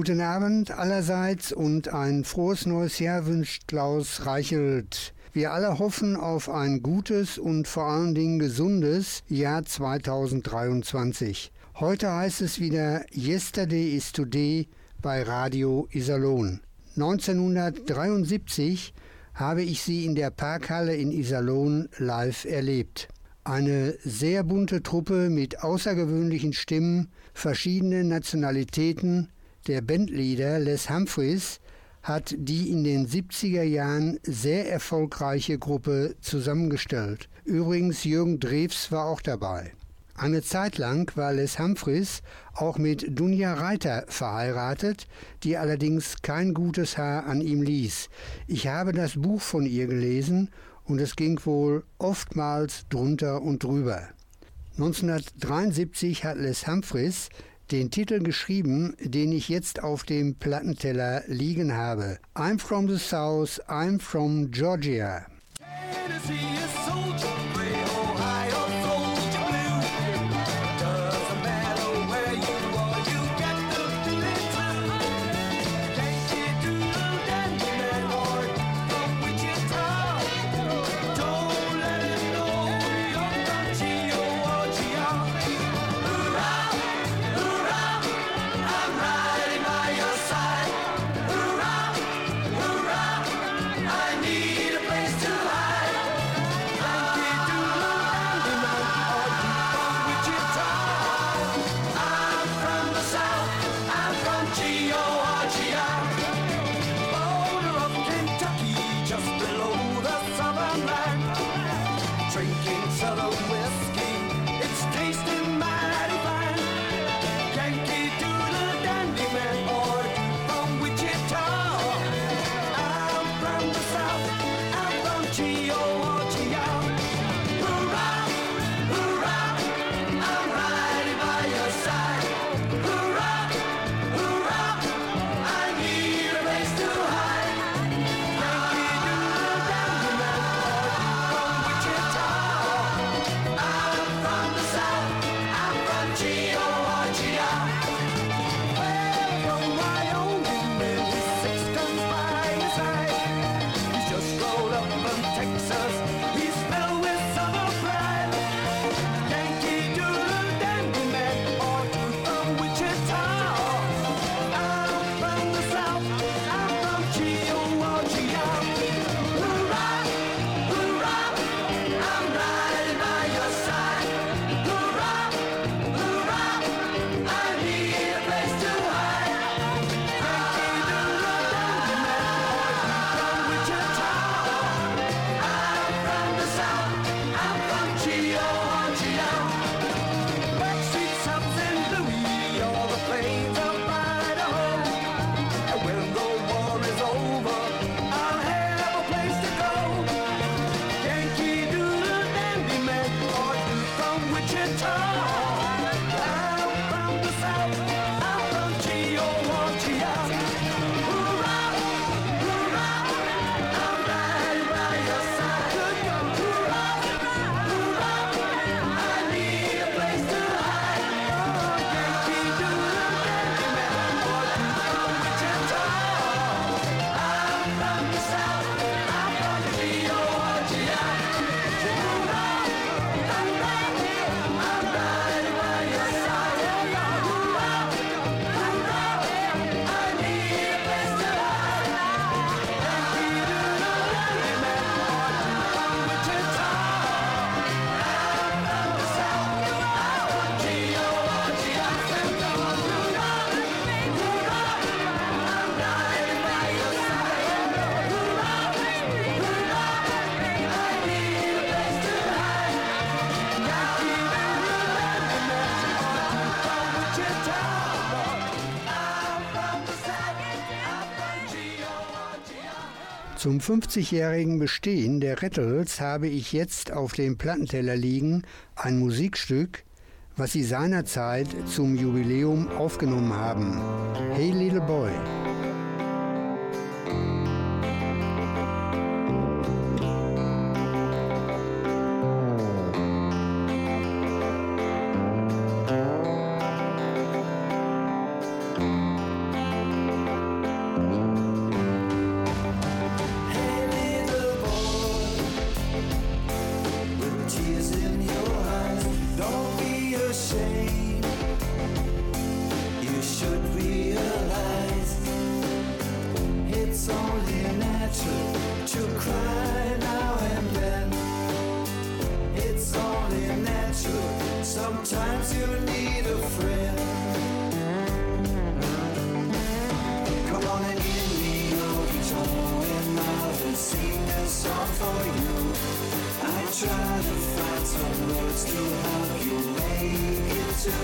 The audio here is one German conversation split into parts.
Guten Abend allerseits und ein frohes neues Jahr wünscht Klaus Reichelt. Wir alle hoffen auf ein gutes und vor allen Dingen gesundes Jahr 2023. Heute heißt es wieder Yesterday is Today bei Radio Iserlohn. 1973 habe ich sie in der Parkhalle in Iserlohn live erlebt. Eine sehr bunte Truppe mit außergewöhnlichen Stimmen, verschiedene Nationalitäten. Der Bandleader Les Humphreys hat die in den 70er Jahren sehr erfolgreiche Gruppe zusammengestellt. Übrigens Jürgen Drews war auch dabei. Eine Zeit lang war Les Humphreys auch mit Dunja Reiter verheiratet, die allerdings kein gutes Haar an ihm ließ. Ich habe das Buch von ihr gelesen und es ging wohl oftmals drunter und drüber. 1973 hat Les Humphreys den Titel geschrieben, den ich jetzt auf dem Plattenteller liegen habe. I'm from the South, I'm from Georgia. Tennessee is Zum 50-jährigen Bestehen der Rattles habe ich jetzt auf dem Plattenteller liegen ein Musikstück, was sie seinerzeit zum Jubiläum aufgenommen haben. Hey Little Boy. Sometimes you need a friend. Come on and give me your guitar and I'll sing a song for you. I try to find some words to help you make it to.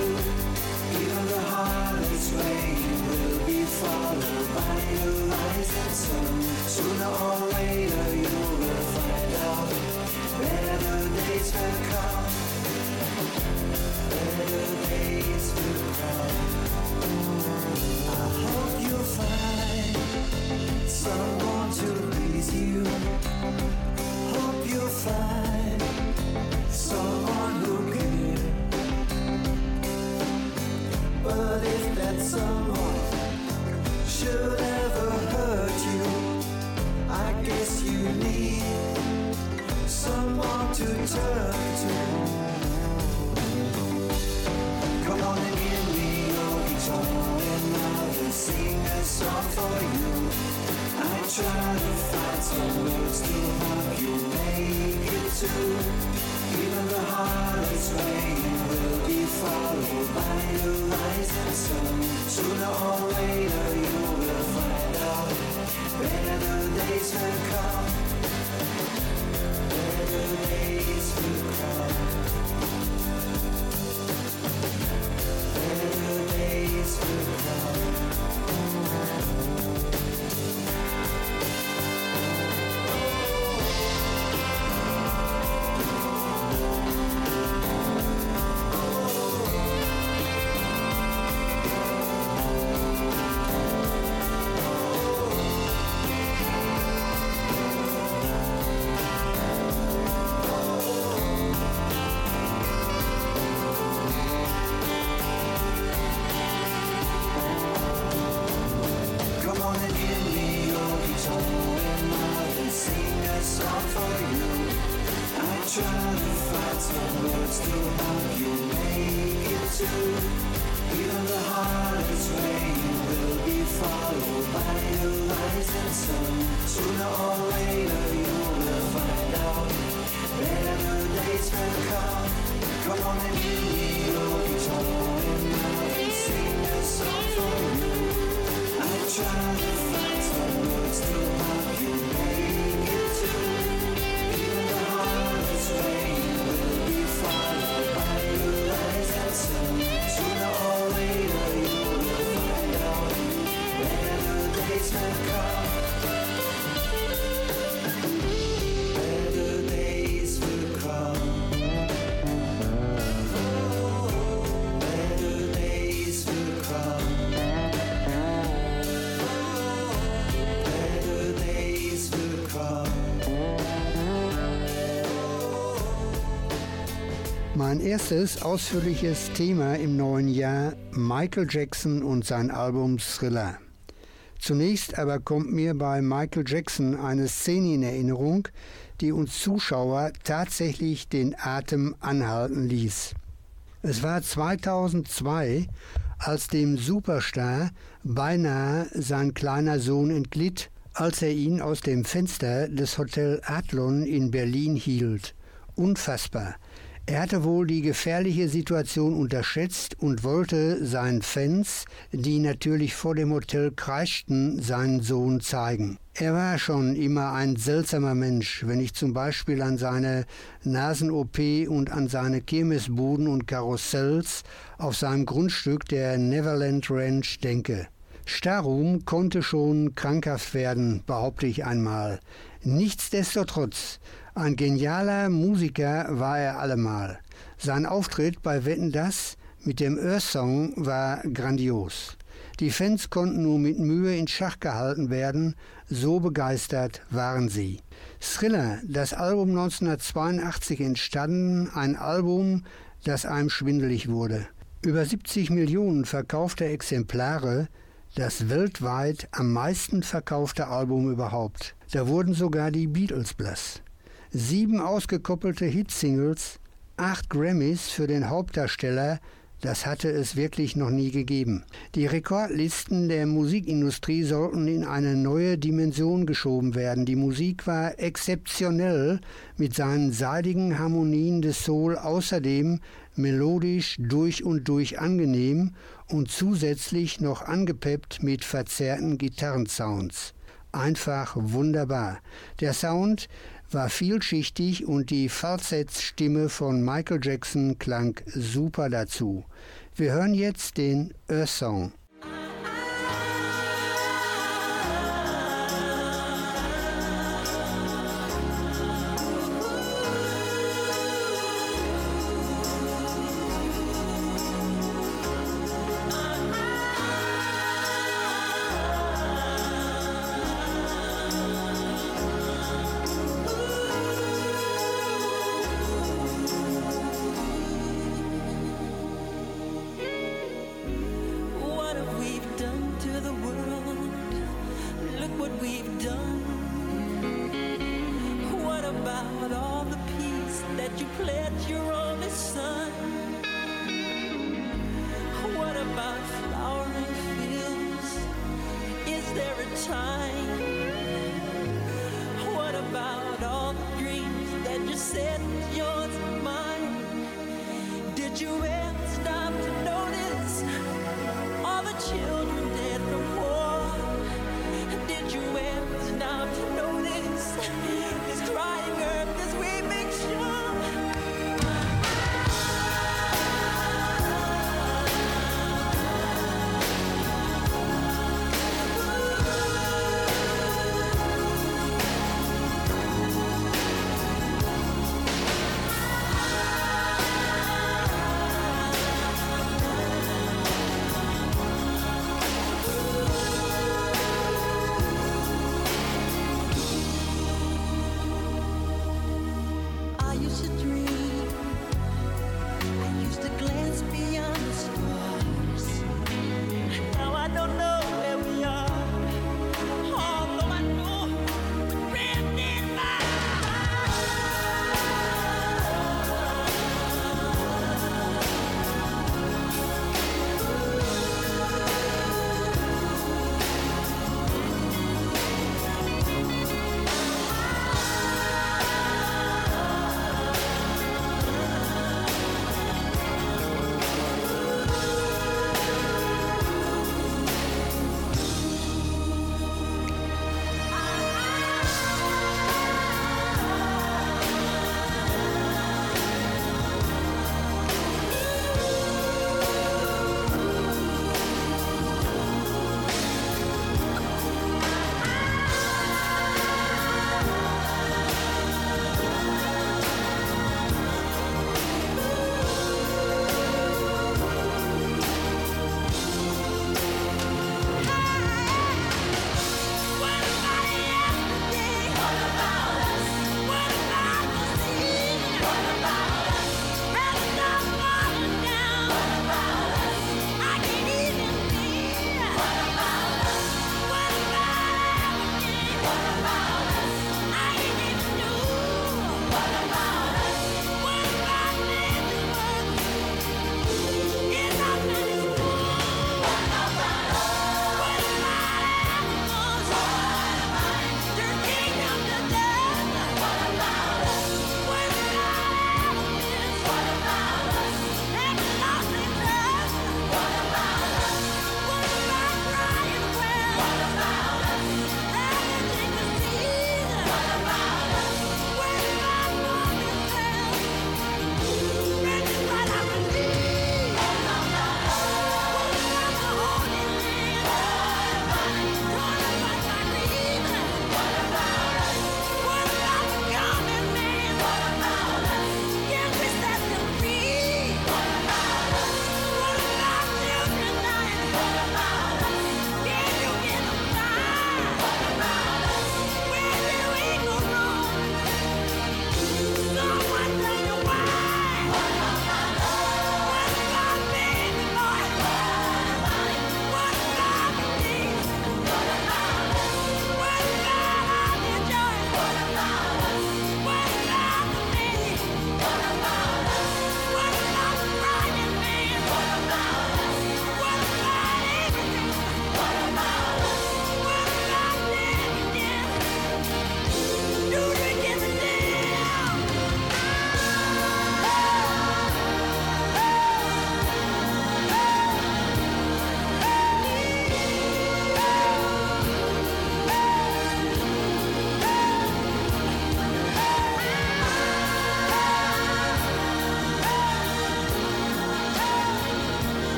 Even the hardest way will be followed by a rising sun. Sooner or later you will find out better days will come. Erstes ausführliches Thema im neuen Jahr Michael Jackson und sein Album Thriller. Zunächst aber kommt mir bei Michael Jackson eine Szene in Erinnerung, die uns Zuschauer tatsächlich den Atem anhalten ließ. Es war 2002, als dem Superstar beinahe sein kleiner Sohn entglitt, als er ihn aus dem Fenster des Hotel Adlon in Berlin hielt. Unfassbar. Er hatte wohl die gefährliche Situation unterschätzt und wollte seinen Fans, die natürlich vor dem Hotel kreischten, seinen Sohn zeigen. Er war schon immer ein seltsamer Mensch, wenn ich zum Beispiel an seine Nasen-OP und an seine Kirmesbuden und Karussells auf seinem Grundstück der Neverland Ranch denke. Starrum konnte schon krankhaft werden, behaupte ich einmal. Nichtsdestotrotz, ein genialer Musiker war er allemal. Sein Auftritt bei Wetten das mit dem Earth-Song war grandios. Die Fans konnten nur mit Mühe in Schach gehalten werden, so begeistert waren sie. Thriller, das Album 1982 entstanden, ein Album, das einem schwindelig wurde. Über 70 Millionen verkaufte Exemplare, das weltweit am meisten verkaufte Album überhaupt. Da wurden sogar die Beatles blass. Sieben ausgekoppelte Hitsingles, acht Grammys für den Hauptdarsteller, das hatte es wirklich noch nie gegeben. Die Rekordlisten der Musikindustrie sollten in eine neue Dimension geschoben werden. Die Musik war exzeptionell mit seinen seidigen Harmonien des Soul außerdem melodisch durch und durch angenehm und zusätzlich noch angepeppt mit verzerrten Gitarrensounds. Einfach wunderbar. Der Sound war vielschichtig und die Falsettstimme von Michael Jackson klang super dazu. Wir hören jetzt den Earth Song.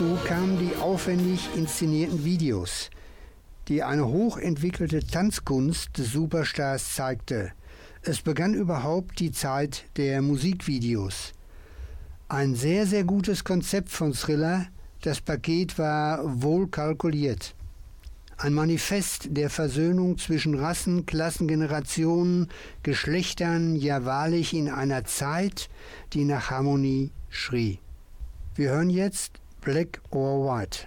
Dazu kamen die aufwendig inszenierten Videos, die eine hochentwickelte Tanzkunst des Superstars zeigte. Es begann überhaupt die Zeit der Musikvideos. Ein sehr, sehr gutes Konzept von Thriller. Das Paket war wohl kalkuliert. Ein Manifest der Versöhnung zwischen Rassen, Klassen, Generationen, Geschlechtern, ja wahrlich in einer Zeit, die nach Harmonie schrie. Wir hören jetzt Black or White.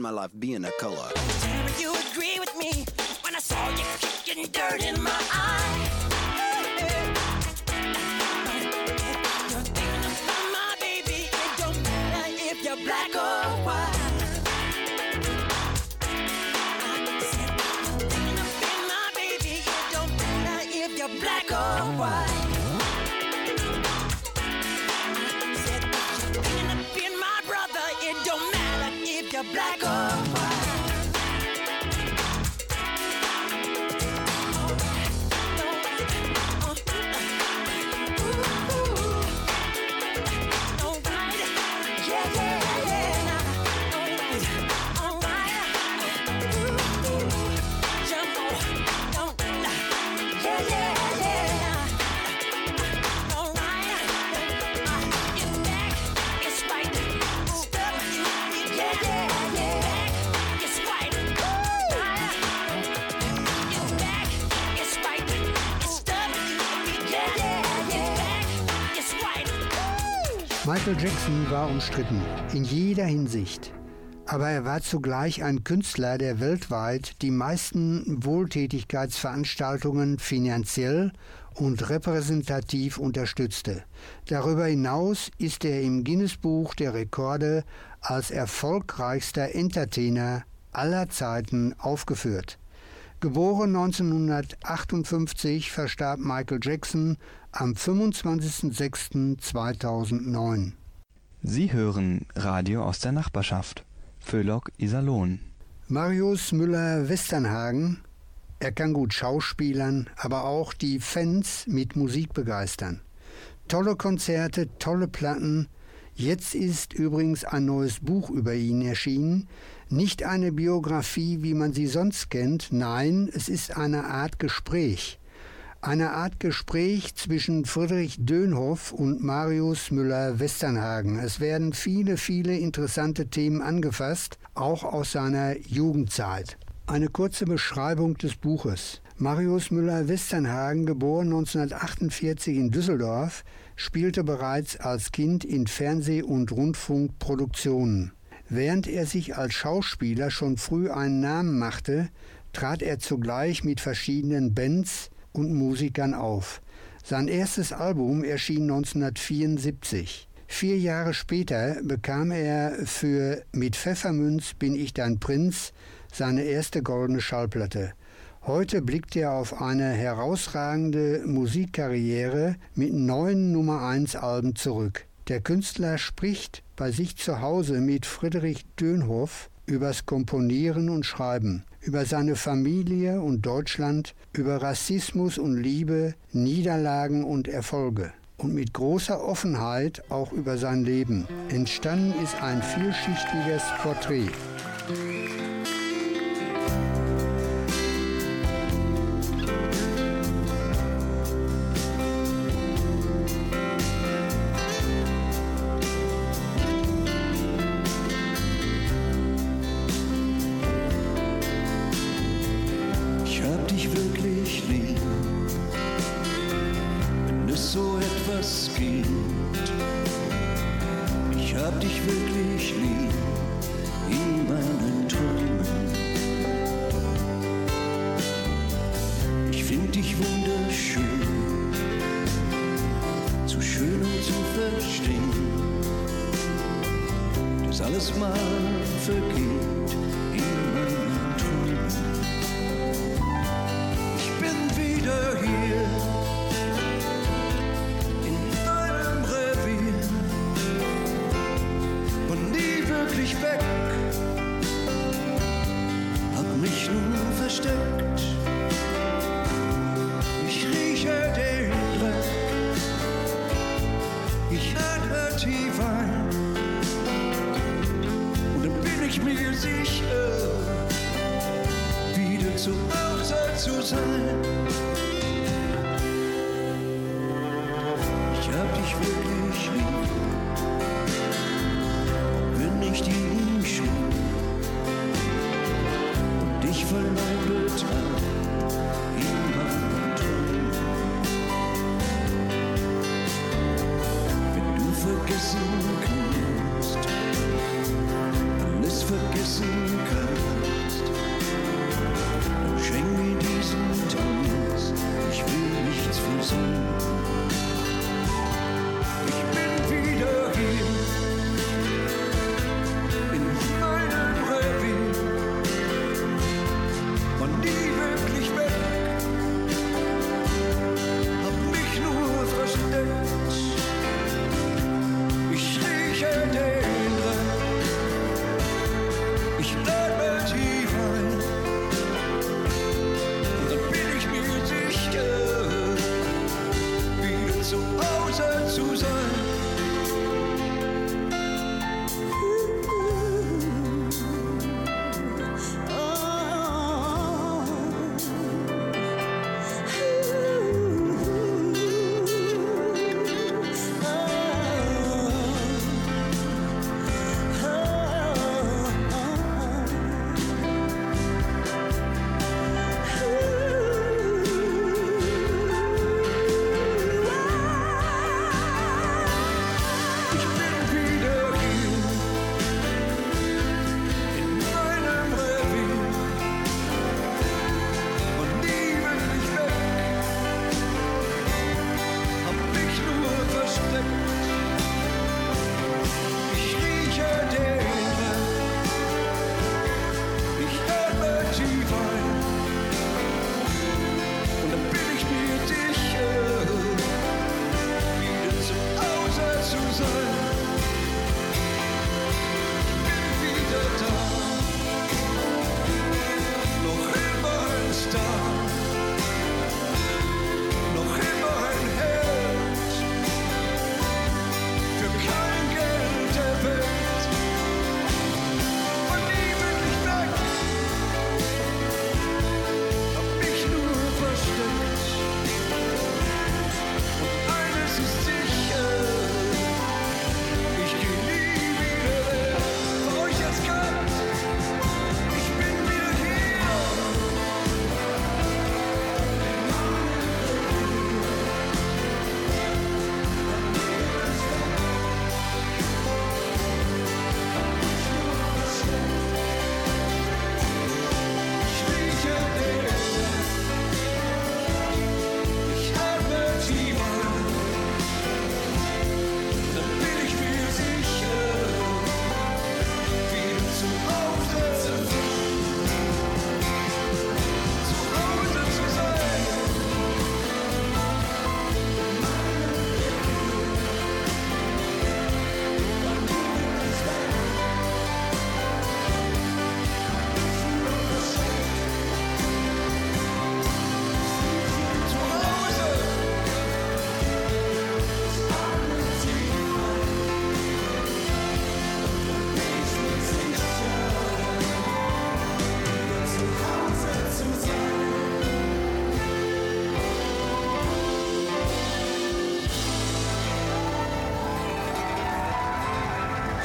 Spend my life being a color. You agree with me when I saw you kicking dirt in my eye. Thinking my baby. It don't matter if you're black or white. Black or Michael Jackson war umstritten, in jeder Hinsicht. Aber er war zugleich ein Künstler, der weltweit die meisten Wohltätigkeitsveranstaltungen finanziell und repräsentativ unterstützte. Darüber hinaus ist er im Guinness-Buch der Rekorde als erfolgreichster Entertainer aller Zeiten aufgeführt. Geboren 1958 verstarb Michael Jackson am 25.06.2009. Sie hören Radio aus der Nachbarschaft. Föhlock Iserlohn. Marius Müller-Westernhagen, er kann gut schauspielern, aber auch die Fans mit Musik begeistern. Tolle Konzerte, tolle Platten. Jetzt ist übrigens ein neues Buch über ihn erschienen. Nicht eine Biografie, wie man sie sonst kennt, nein, es ist eine Art Gespräch. Eine Art Gespräch zwischen Friedrich Dönhoff und Marius Müller-Westernhagen. Es werden viele, viele interessante Themen angefasst, auch aus seiner Jugendzeit. Eine kurze Beschreibung des Buches. Marius Müller-Westernhagen, geboren 1948 in Düsseldorf, spielte bereits als Kind in Fernseh- und Rundfunkproduktionen. Während er sich als Schauspieler schon früh einen Namen machte, trat er zugleich mit verschiedenen Bands und Musikern auf. Sein erstes Album erschien 1974. Vier Jahre später bekam er für Mit Pfeffermünz bin ich dein Prinz seine erste goldene Schallplatte. Heute blickt er auf eine herausragende Musikkarriere mit neun Nummer 1 Alben zurück. Der Künstler spricht bei sich zu Hause mit Friedrich Dönhoff übers Komponieren und Schreiben, über seine Familie und Deutschland, über Rassismus und Liebe, Niederlagen und Erfolge und mit großer Offenheit auch über sein Leben. Entstanden ist ein vielschichtiges Porträt. kızma fakir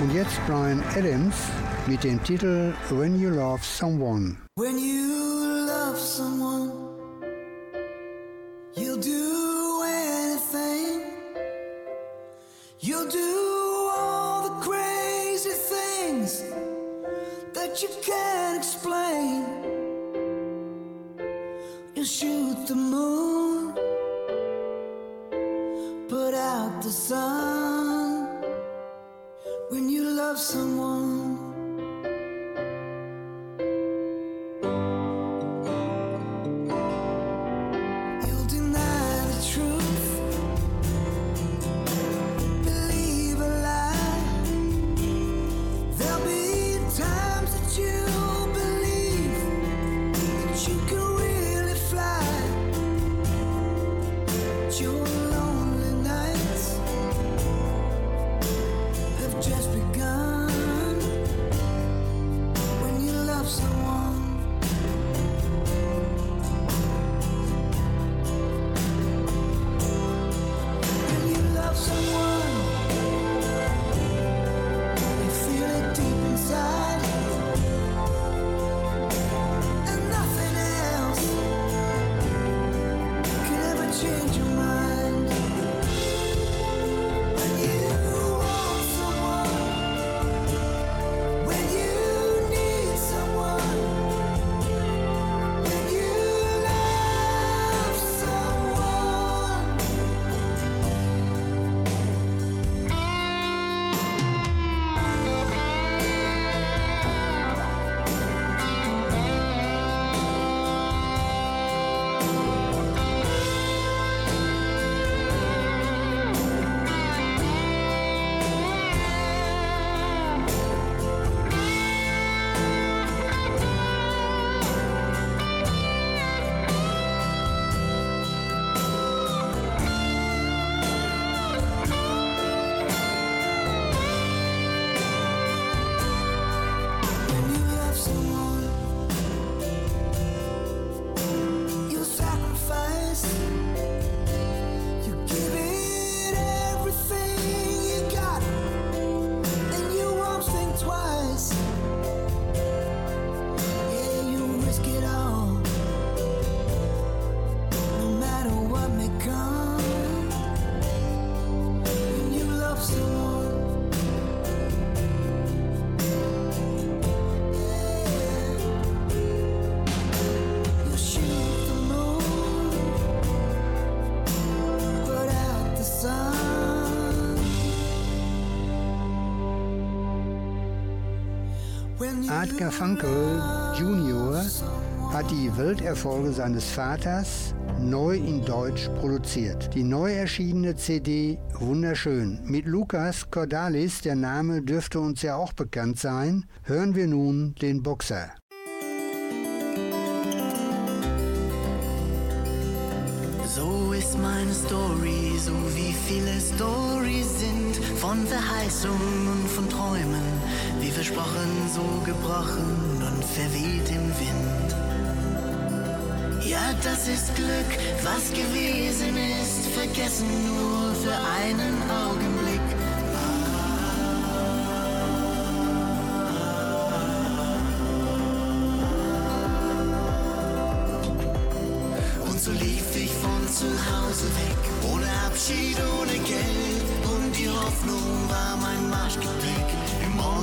Und jetzt Brian Adams mit dem Titel When You Love Someone. Art Garfunkel Jr. hat die Welterfolge seines Vaters neu in Deutsch produziert. Die neu erschienene CD wunderschön. Mit Lukas Cordalis, der Name dürfte uns ja auch bekannt sein, hören wir nun den Boxer. So ist meine Story, so wie viele Stories sind von Verheißung und von Träumen, versprochen, so gebrochen und verweht im Wind. Ja, das ist Glück, was gewesen ist, vergessen nur für einen Augenblick. Und so lief ich von zu Hause weg, ohne Abschied, ohne Geld. Und die Hoffnung war mein Marschgepäck.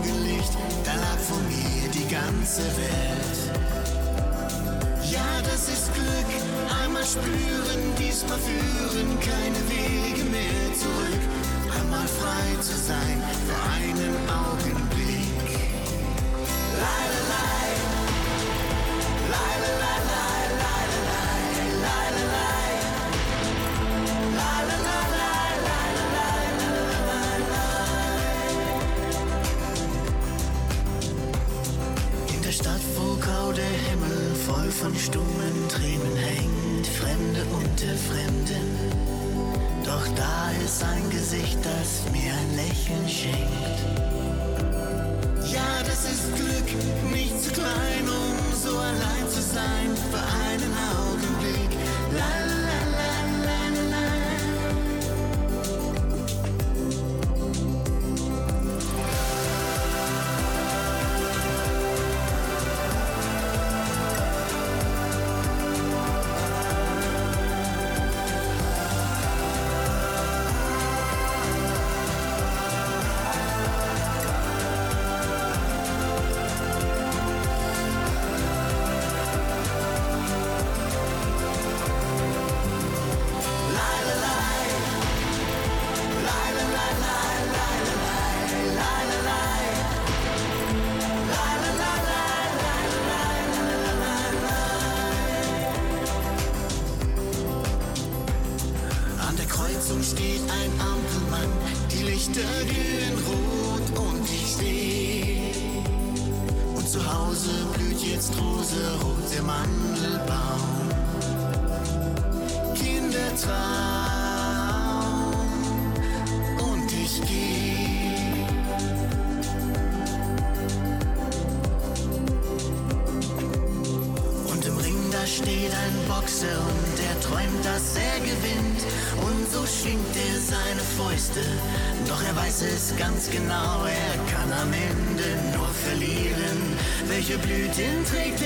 Im Morgenlicht, da lag vor mir die ganze Welt. Ja, das ist Glück, einmal spüren, diesmal führen keine Wege mehr zurück. Einmal frei zu sein für einen Augenblick. Stummen Tränen hängt, Fremde unter Fremden. Doch da ist ein Gesicht, das mir ein Lächeln schenkt. Ja, das ist Glück, nicht zu klein, um so allein zu sein für einen Augenblick. La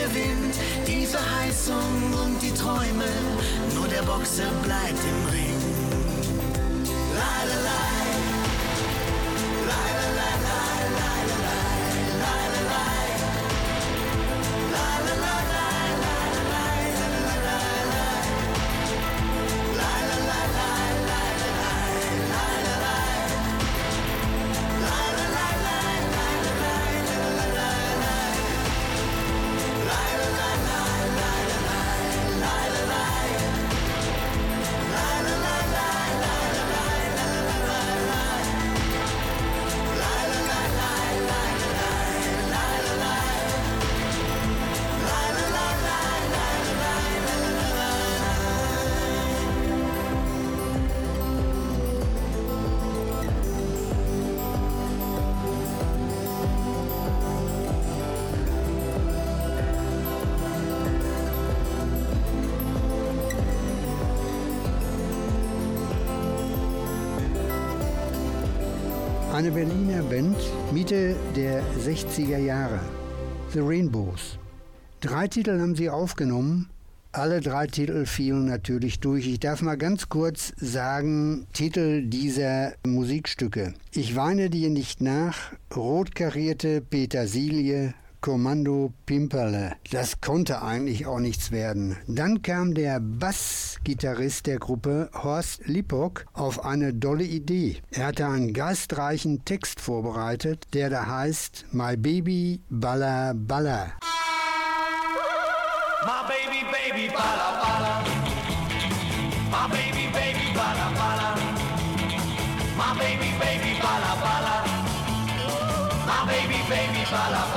der Wind, die Verheißung und die Träume, nur der Boxer bleibt im Ring. La la la. Mitte der 60er Jahre. The Rainbows. Drei Titel haben sie aufgenommen. Alle drei Titel fielen natürlich durch. Ich darf mal ganz kurz sagen, Titel dieser Musikstücke. Ich weine dir nicht nach, Rotkarierte Petersilie, Kommando Pimperle. Das konnte eigentlich auch nichts werden. Dann kam der Bassgitarrist der Gruppe, Horst Lippock, auf eine dolle Idee. Er hatte einen geistreichen Text vorbereitet, der da heißt My Baby Balla Balla. My baby, baby, bala, bala. My baby, baby, bala, bala. My baby, baby, bala, bala. My baby, baby, bala, bala.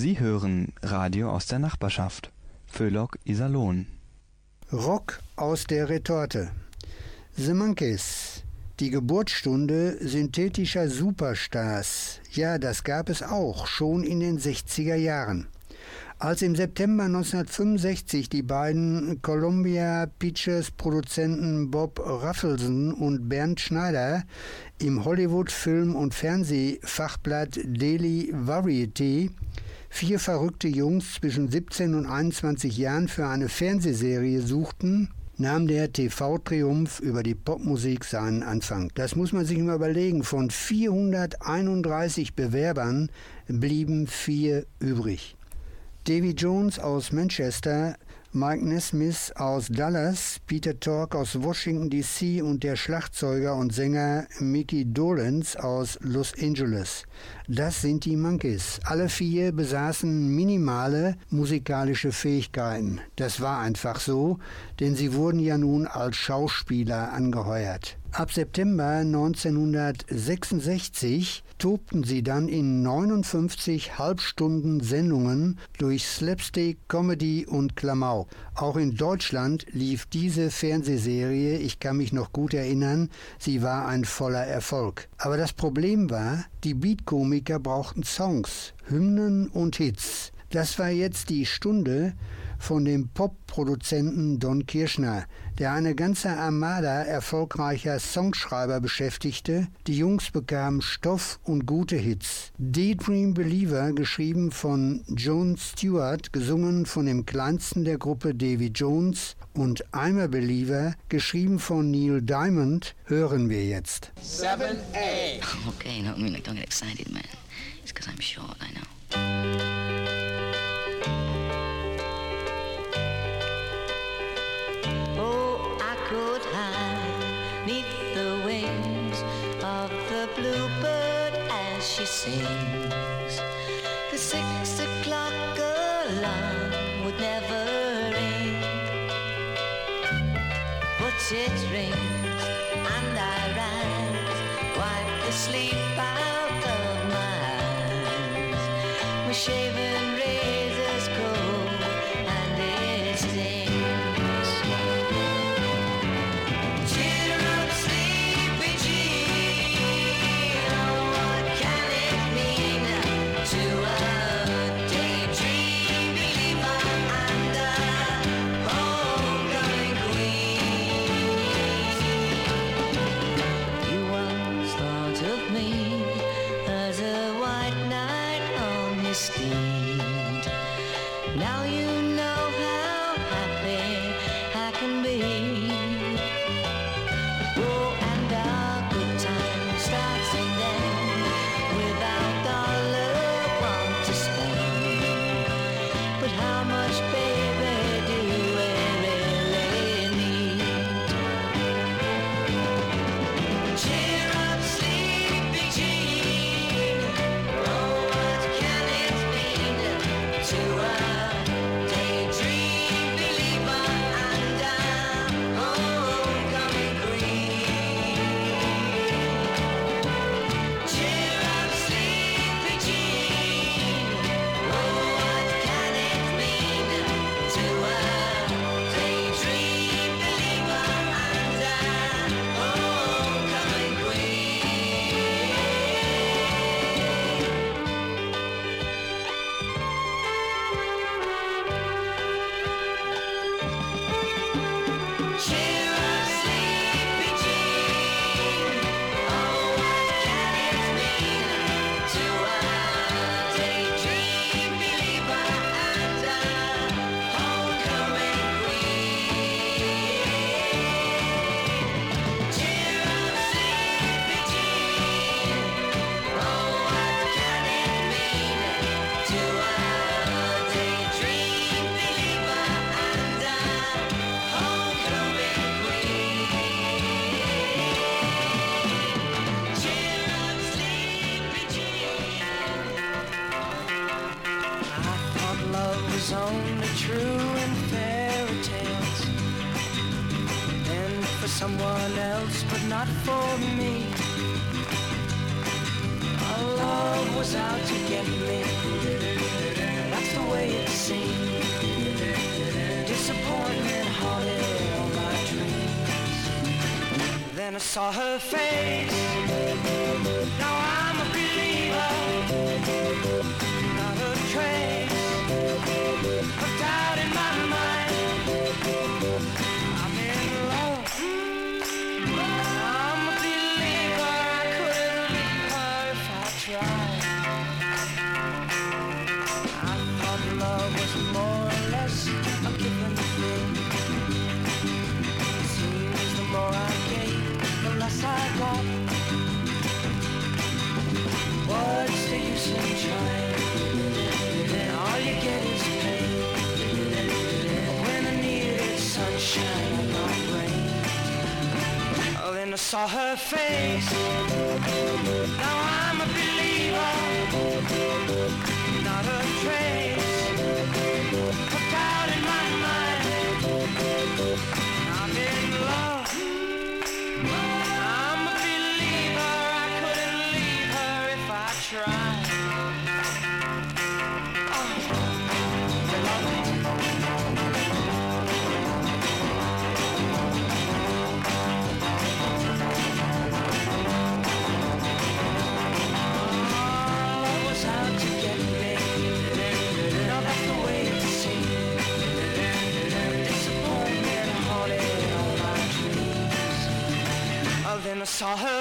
Sie hören Radio aus der Nachbarschaft. Föhlock Iserlohn. Rock aus der Retorte. The Monkeys. Die Geburtsstunde synthetischer Superstars. Ja, das gab es auch schon in den 60er Jahren. Als im September 1965 die beiden Columbia Pictures Produzenten Bob Raffleson und Bernd Schneider im Hollywood Film- und Fernsehfachblatt Daily Variety vier verrückte Jungs zwischen 17 und 21 Jahren für eine Fernsehserie suchten, nahm der TV-Triumph über die Popmusik seinen Anfang. Das muss man sich mal überlegen. Von 431 Bewerbern blieben vier übrig. Davy Jones aus Manchester Mike Nesmith aus Dallas, Peter Tork aus Washington DC und der Schlagzeuger und Sänger Mickey Dolenz aus Los Angeles. Das sind die Monkeys. Alle vier besaßen minimale musikalische Fähigkeiten. Das war einfach so, denn sie wurden ja nun als Schauspieler angeheuert. Ab September 1966 tobten sie dann in 59 Halbstunden Sendungen durch Slapstick, Comedy und Klamauk. Auch in Deutschland lief diese Fernsehserie, ich kann mich noch gut erinnern, sie war ein voller Erfolg. Aber das Problem war, die Beatkomiker brauchten Songs, Hymnen und Hits. Das war jetzt die Stunde von dem Pop-Produzenten Don Kirschner, der eine ganze Armada erfolgreicher Songschreiber beschäftigte. Die Jungs bekamen Stoff und gute Hits. Daydream Believer, geschrieben von Joan Stewart, gesungen von dem kleinsten der Gruppe Davy Jones und I'm a Believer, geschrieben von Neil Diamond, hören wir jetzt. Okay, no, I mean, like, don't get excited, man. It's because I'm short, I know. She sings. The six o'clock alarm would never ring, but it rings and I rise, wipe the sleep out of my eyes. My shaven the face saw her face. Now I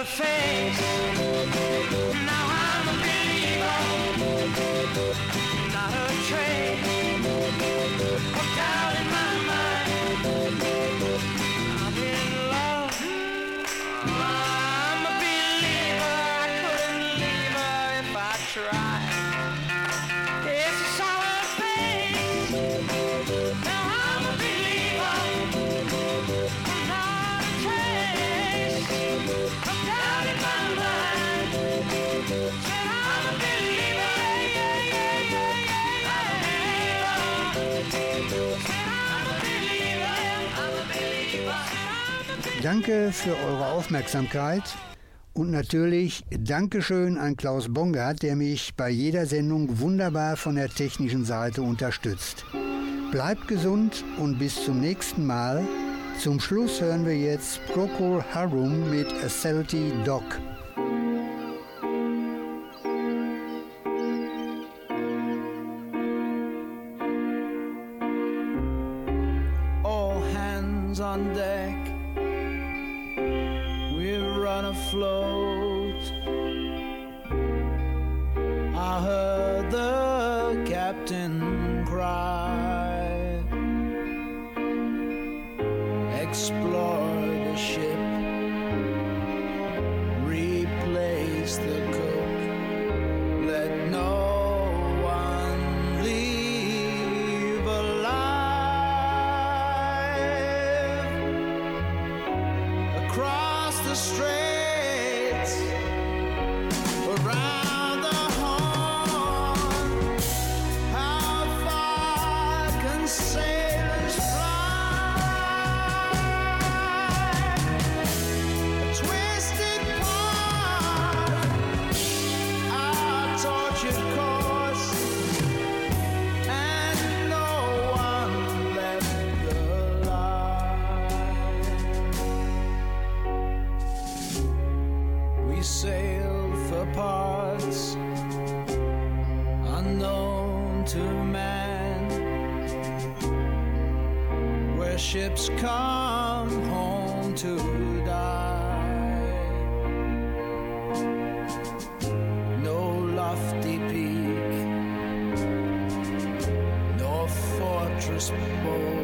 face. Danke für eure Aufmerksamkeit. Und natürlich Dankeschön an Klaus Bongard, der mich bei jeder Sendung wunderbar von der technischen Seite unterstützt. Bleibt gesund und bis zum nächsten Mal. Zum Schluss hören wir jetzt Procol Harum mit A Celtic Dog. Christmas.